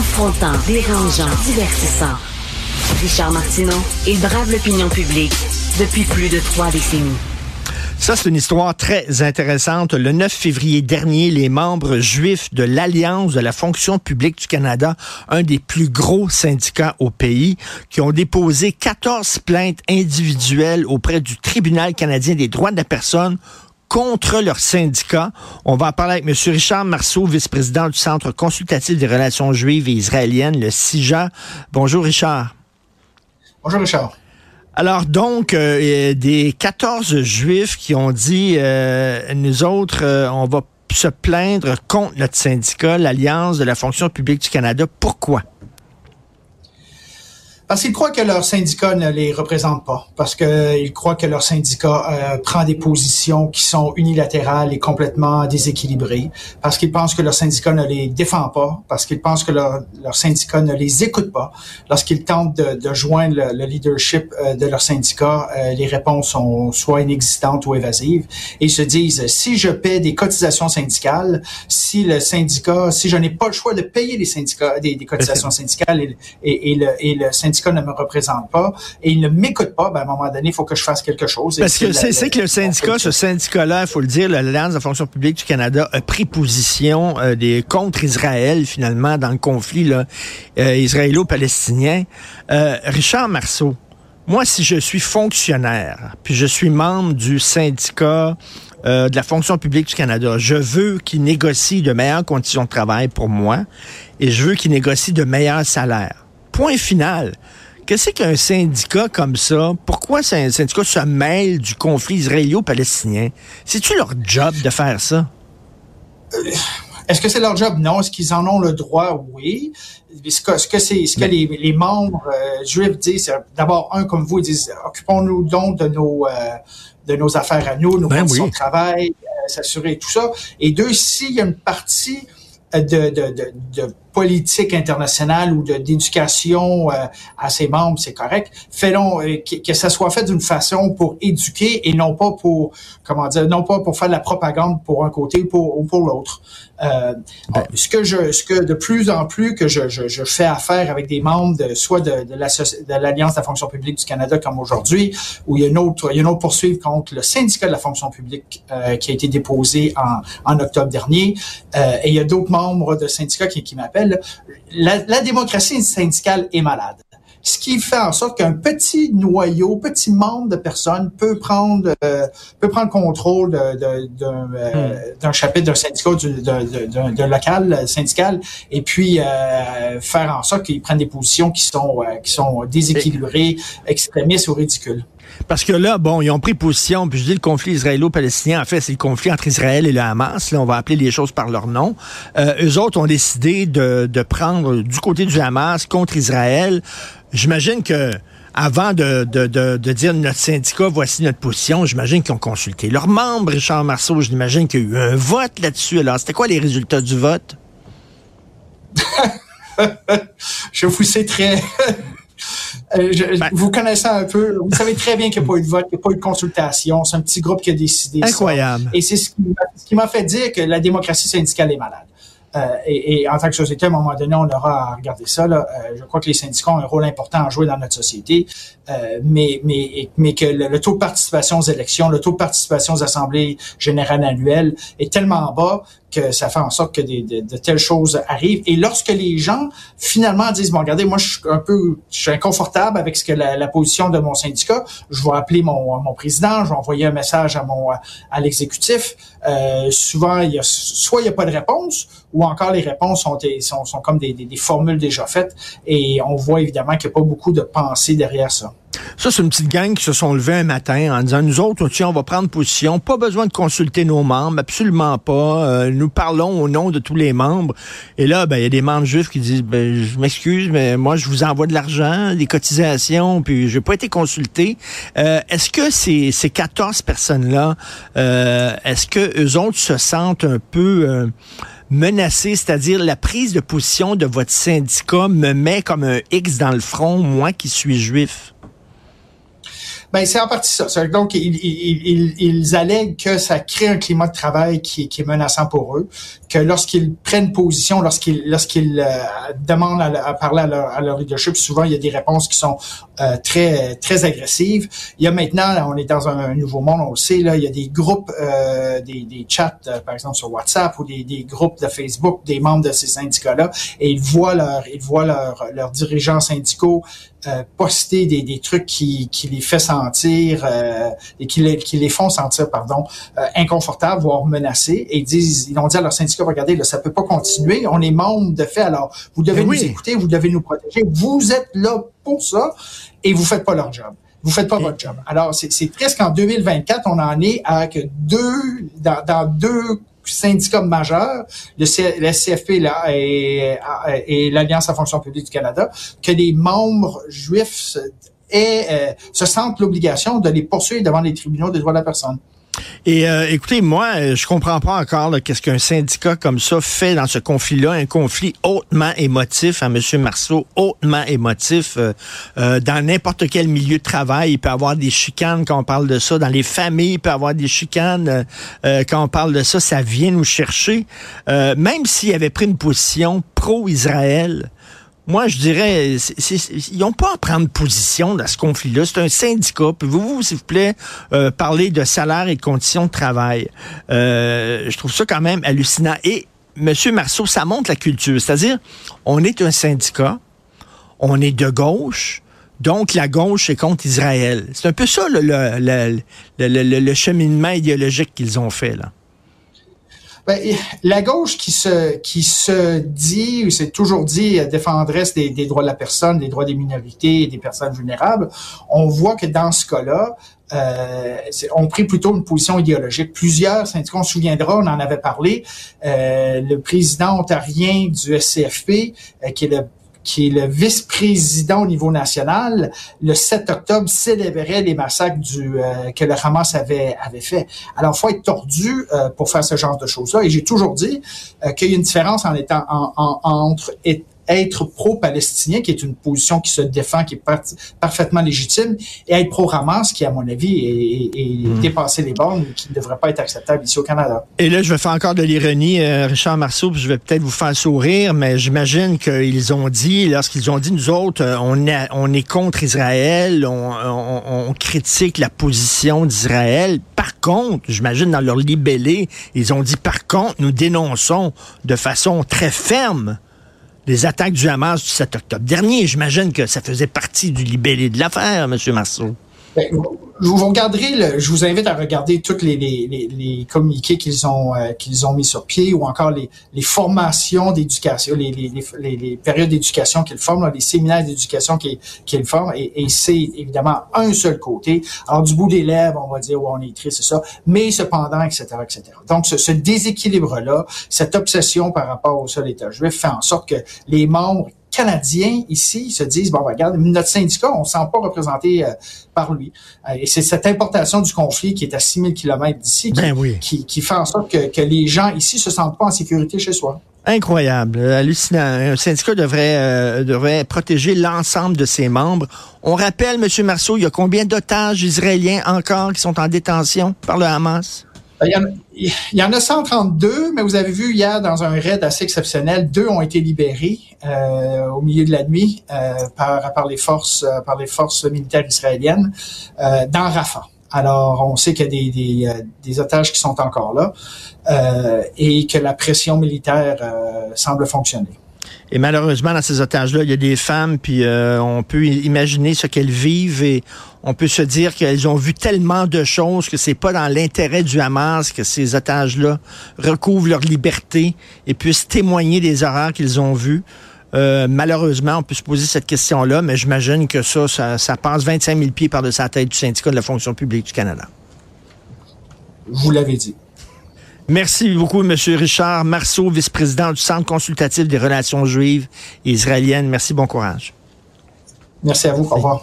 Confrontant, dérangeant, divertissant. Richard Martineau, il brave l'opinion publique depuis plus de trois décennies. Ça, c'est une histoire très intéressante. Le 9 février dernier, les membres juifs de l'Alliance de la fonction publique du Canada, un des plus gros syndicats au pays, qui ont déposé 14 plaintes individuelles auprès du Tribunal canadien des droits de la personne contre leur syndicat. On va en parler avec M. Richard Marceau, vice-président du Centre consultatif des relations juives et israéliennes, le CIJA. Bonjour, Richard. Bonjour, Richard. Alors donc, euh, des 14 juifs qui ont dit, euh, nous autres, euh, on va se plaindre contre notre syndicat, l'Alliance de la fonction publique du Canada. Pourquoi? Parce qu'ils croient que leur syndicat ne les représente pas, parce qu'ils croient que leur syndicat euh, prend des positions qui sont unilatérales et complètement déséquilibrées, parce qu'ils pensent que leur syndicat ne les défend pas, parce qu'ils pensent que leur, leur, syndicat ne les écoute pas. Lorsqu'ils tentent de, de joindre le, le leadership euh, de leur syndicat, euh, les réponses sont soit inexistantes ou évasives. Et ils se disent, si je paie des cotisations syndicales, si le syndicat, si je n'ai pas le choix de payer des syndicats, des, des cotisations syndicales et, et, et, le, et le syndicat syndicat ne me représente pas et il ne m'écoute pas, ben, à un moment donné, il faut que je fasse quelque chose. Parce que c'est que le syndicat, ce syndicat-là, il faut le dire, l'Alliance de la fonction publique du Canada a pris position euh, des contre Israël, finalement, dans le conflit là, euh, israélo-palestinien. Euh, Richard Marceau, moi, si je suis fonctionnaire, puis je suis membre du syndicat euh, de la fonction publique du Canada, je veux qu'il négocie de meilleures conditions de travail pour moi et je veux qu'il négocie de meilleurs salaires point final. Qu'est-ce qu'un syndicat comme ça, pourquoi un syndicat se mêle du conflit israélo-palestinien? C'est-tu leur job de faire ça? Euh, est-ce que c'est leur job? Non. Est-ce qu'ils en ont le droit? Oui. Ce que, ce que, ce que les, les, membres euh, juifs disent, c'est d'abord, un, comme vous, ils disent, occupons-nous donc de nos, euh, de nos affaires à nous, nos ben conditions oui. de travail, s'assurer tout ça. Et deux, s'il y a une partie de, de, de, de politique internationale ou d'éducation euh, à ses membres, c'est correct. Faisons euh, que, que, ça soit fait d'une façon pour éduquer et non pas pour comment dire, non pas pour faire de la propagande pour un côté ou pour, ou pour l'autre. Euh, ben. Ce que je, ce que de plus en plus que je, je, je fais affaire avec des membres de soit de, de l'Alliance de, de la fonction publique du Canada comme aujourd'hui, où il y a une autre, il y a une autre poursuite contre le syndicat de la fonction publique euh, qui a été déposé en, en octobre dernier, euh, et il y a d'autres membres de syndicats qui, qui m'appellent la, la, démocratie syndicale est malade. Ce qui fait en sorte qu'un petit noyau, petit membre de personnes peut prendre euh, peut prendre contrôle d'un de, de, euh, hmm. chapitre d'un syndicat, d'un local syndical, et puis euh, faire en sorte qu'ils prennent des positions qui sont euh, qui sont déséquilibrées, extrémistes ou ridicules. Parce que là, bon, ils ont pris position, puis je dis le conflit israélo-palestinien, en fait, c'est le conflit entre Israël et le Hamas. Là, on va appeler les choses par leur nom. Euh, eux autres ont décidé de, de prendre du côté du Hamas contre Israël. J'imagine que avant de, de, de, dire notre syndicat, voici notre position, j'imagine qu'ils ont consulté leurs membres, Richard Marceau. J'imagine qu'il y a eu un vote là-dessus. Alors, c'était quoi les résultats du vote? je vous sais très euh, je, ben, vous connaissez un peu, vous savez très bien qu'il n'y a pas eu de vote, qu'il n'y a pas eu de consultation. C'est un petit groupe qui a décidé Incroyable. Ça. Et c'est ce qui m'a fait dire que la démocratie syndicale est malade. Euh, et, et, en tant que société, à un moment donné, on aura à regarder ça. Là. Euh, je crois que les syndicats ont un rôle important à jouer dans notre société, euh, mais, mais, mais que le, taux de participation aux élections, le taux de participation aux assemblées générales annuelles est tellement bas que ça fait en sorte que des, de, de, telles choses arrivent. Et lorsque les gens finalement disent, bon, regardez, moi, je suis un peu, je suis inconfortable avec ce que la, la position de mon syndicat, je vais appeler mon, mon président, je vais envoyer un message à mon à l'exécutif. Euh, souvent, il y a, soit il n'y a pas de réponse, ou encore les réponses sont, sont, sont comme des, des, des, formules déjà faites, et on voit évidemment qu'il n'y a pas beaucoup de pensée derrière ça. Ça, c'est une petite gang qui se sont levés un matin en disant, nous autres, on va prendre position, pas besoin de consulter nos membres, absolument pas. Euh, nous parlons au nom de tous les membres. Et là, ben, il y a des membres juifs qui disent, ben, je m'excuse, mais moi, je vous envoie de l'argent, des cotisations, puis je n'ai pas été consulté. Euh, est-ce que ces, ces 14 personnes-là, euh, est-ce que eux autres se sentent un peu euh, menacés, c'est-à-dire la prise de position de votre syndicat me met comme un X dans le front, moi qui suis juif? Ben, c'est en partie ça. Donc, ils, ils, ils, allèguent que ça crée un climat de travail qui, qui est menaçant pour eux, que lorsqu'ils prennent position, lorsqu'ils lorsqu'ils euh, demandent à, parler à leur, à leur, leadership, souvent il y a des réponses qui sont euh, très très agressives. Il y a maintenant, on est dans un, nouveau monde, on le sait, là, il y a des groupes, euh, des, des chats, par exemple sur WhatsApp ou des, des groupes de Facebook des membres de ces syndicats-là, et ils voient leur ils voient leurs dirigeants syndicaux euh, poster des, des, trucs qui, qui les fait sentir euh, et qui les, qui les font sentir pardon euh, inconfortables voire menacés et ils disent ils ont dit à leur syndicat regardez là ça peut pas continuer on est membre de fait alors vous devez ben nous écouter vous devez nous protéger vous êtes là pour ça et vous faiêtre pas leur job vous faites pas votre job. Alors, c'est triste qu'en 2024, on en est à que deux, dans, dans deux syndicats majeurs, le, CFP là, et, l'Alliance à fonction publique du Canada, que les membres juifs euh, se sentent l'obligation de les poursuivre devant les tribunaux des droits de la personne. Et euh, écoutez, moi, euh, je comprends pas encore qu'est-ce qu'un syndicat comme ça fait dans ce conflit-là, un conflit hautement émotif, à hein, M. Marceau, hautement émotif. Euh, dans n'importe quel milieu de travail, il peut y avoir des chicanes quand on parle de ça. Dans les familles, il peut y avoir des chicanes quand on parle de ça. Ça vient nous chercher. même s'il avait pris une position pro-Israël, moi, je dirais, ils n'ont pas à prendre position dans ce conflit-là. C'est un syndicat. Pouvez-vous, s'il vous plaît, euh, parler de salaire et de conditions de travail? Euh, je trouve ça quand même hallucinant. Et, M. Marceau, ça montre la culture. C'est-à-dire, on est un syndicat, on est de gauche, donc, la gauche est contre Israël. C'est un peu ça le, le, le, le cheminement idéologique qu'ils ont fait. là. Ben, la gauche qui se qui se dit, ou s'est toujours dit, euh, défendrait des, des, droits de la personne, des droits des minorités et des personnes vulnérables, on voit que dans ce cas-là, euh, on pris plutôt une position idéologique. Plusieurs syndicats, on se souviendra, on en avait parlé, euh, le président ontarien du SCFP, euh, qui est le qui est le vice-président au niveau national, le 7 octobre célébrait les massacres du euh, que le Hamas avait avait fait. Alors, faut être tordu euh, pour faire ce genre de choses-là. Et j'ai toujours dit euh, qu'il y a une différence en étant en, en, entre pro-palestinien, qui est une position qui se défend, qui est parfaitement légitime, et être pro-Hamas, qui, à mon avis, est, hmm. dépassé les bornes qui ne devrait pas être acceptable ici au Canada. Et là, je vais faire encore de l'ironie, euh, Richard Marceau, puis je vais peut-être vous faire sourire, mais j'imagine qu'ils ont dit, lorsqu'ils ont dit, nous autres, euh, on est, on est contre Israël, on, on critique la position d'Israël. Par contre, j'imagine dans leur libellé, ils ont dit, par contre, nous dénonçons de façon très ferme les attaques du Hamas du 7 octobre dernier. J'imagine que ça faisait partie du libellé de l'affaire, M. Marceau. Ben, vous regarderez, le, je vous invite à regarder tous les, les, les, communiqués qu'ils ont euh, qu'ils ont mis sur pied ou encore les, les formations d'éducation, les, les, périodes d'éducation qu'ils forment, les séminaires d'éducation qu'ils forment, et, et c'est évidemment un seul côté. Alors du bout des lèvres, on va dire, ouais, on est triste, c'est ça, mais cependant, etc., etc. Donc ce, ce déséquilibre-là, cette obsession par rapport au seul État juif fait en sorte que les membres Canadiens ici se disent, bon, regarde, notre syndicat, on ne sent pas représenté euh, par lui. Euh, et c'est cette importation du conflit qui est à 6000 km d'ici ben qui, qui, fait en sorte que, que les gens ici se sentent pas en sécurité chez soi. Incroyable, euh, hallucinant. Un syndicat devrait, devrait protéger l'ensemble de ses membres. On rappelle, M. Marceau, il y a combien d'otages israéliens encore qui sont en détention par le Hamas? Ben, il y, en, a 132, mais vous avez vu hier dans un raid assez exceptionnel, deux ont été libérés euh, au milieu de la nuit euh, par, par les forces euh, par les forces militaires israéliennes dans Rafah. Alors, on sait qu'il y a des, des, des, otages qui sont encore là et que la pression militaire semble fonctionner. Et malheureusement, dans ces otages-là, il y a des femmes, puis euh, on peut imaginer ce qu'elles vivent et on peut se dire qu'elles ont vu tellement de choses que c'est pas dans l'intérêt du Hamas que ces otages-là recouvrent leur liberté et puissent témoigner des horreurs qu'ils ont vues. Euh, malheureusement, on peut se poser cette question-là, mais j'imagine que ça, ça, ça passe 25 000 pieds par-dessus la tête du syndicat de la fonction publique du Canada. Vous l'avez dit. Merci beaucoup, M. Richard Marceau, vice-président du Centre consultatif des relations juives et israéliennes. Merci, bon courage. Merci à vous. Au revoir.